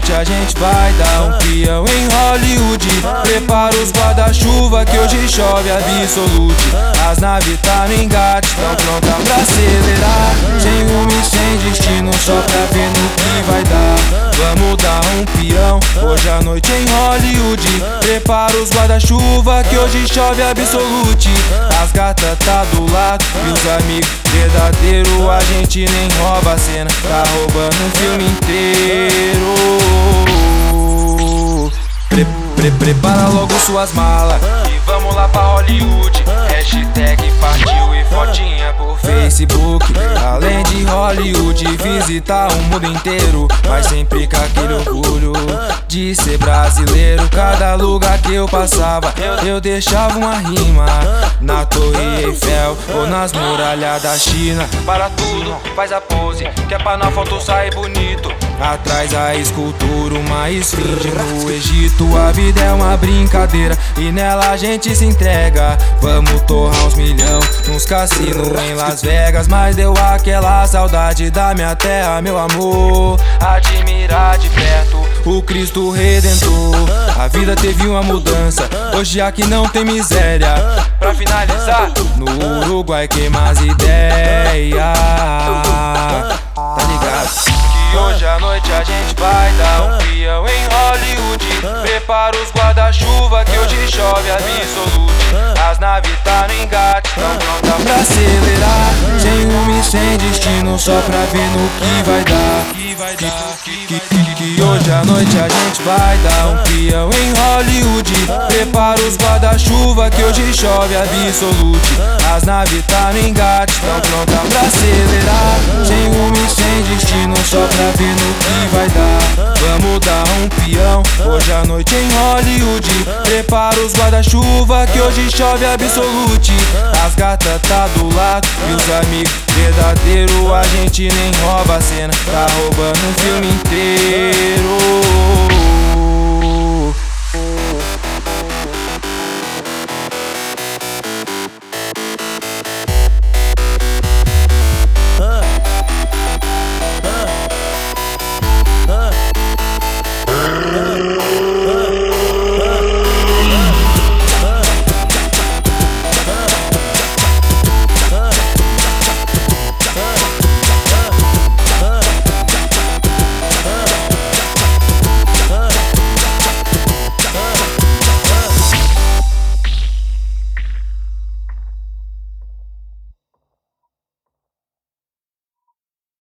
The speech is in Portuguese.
noite a gente vai dar um peão em Hollywood. Prepara os guarda-chuva que hoje chove absolute. As naves tá no engate, tão pronta pra acelerar. Sem rumo e sem destino, só pra ver no que vai dar. Vamos dar um peão hoje à noite em Hollywood. Prepara os guarda-chuva que hoje chove absolute. As gatas tá do lado e os amigos verdadeiro a gente nem rouba a cena. Tá roubando um filme inteiro. Pre pre prepara logo suas malas vamos lá pra Hollywood. Hashtag partiu e fotinha por Facebook. Além de Hollywood, visitar o mundo inteiro. Mas sempre com aquele orgulho de ser brasileiro. Cada lugar que eu passava, eu deixava uma rima. Na Torre Eiffel ou nas muralhas da China. Para tudo, faz a pose, que é pra na foto sair bonito. Atrás a escultura, uma esfinge no Egito. A vida é uma brincadeira e nela a gente se entrega. Vamos torrar uns milhão nos cassinos em Las Vegas. Mas deu aquela saudade da minha terra, meu amor. Admirar de perto o Cristo Redentor. A vida teve uma mudança, hoje aqui não tem miséria. Pra finalizar, no Uruguai queima as ideias. Prepara os guarda-chuva que hoje chove absolute. As naves tá no engate, tão pronta pra acelerar. Sem rumo e sem destino, só pra ver no que vai dar. Que, que, que, que hoje à noite a gente vai dar um peão em Hollywood. Prepara os guarda-chuva que hoje chove absolute. As naves tá no engate, tão pronta pra acelerar. Sem rumo e sem destino, só pra ver no que vai dar. Vamos dar um peão hoje à noite em Hollywood. Prepara os guarda-chuva que hoje chove absolute. As gatas tá do lado e os amigos verdadeiro a gente nem rouba a cena. Tá roubando um filme inteiro.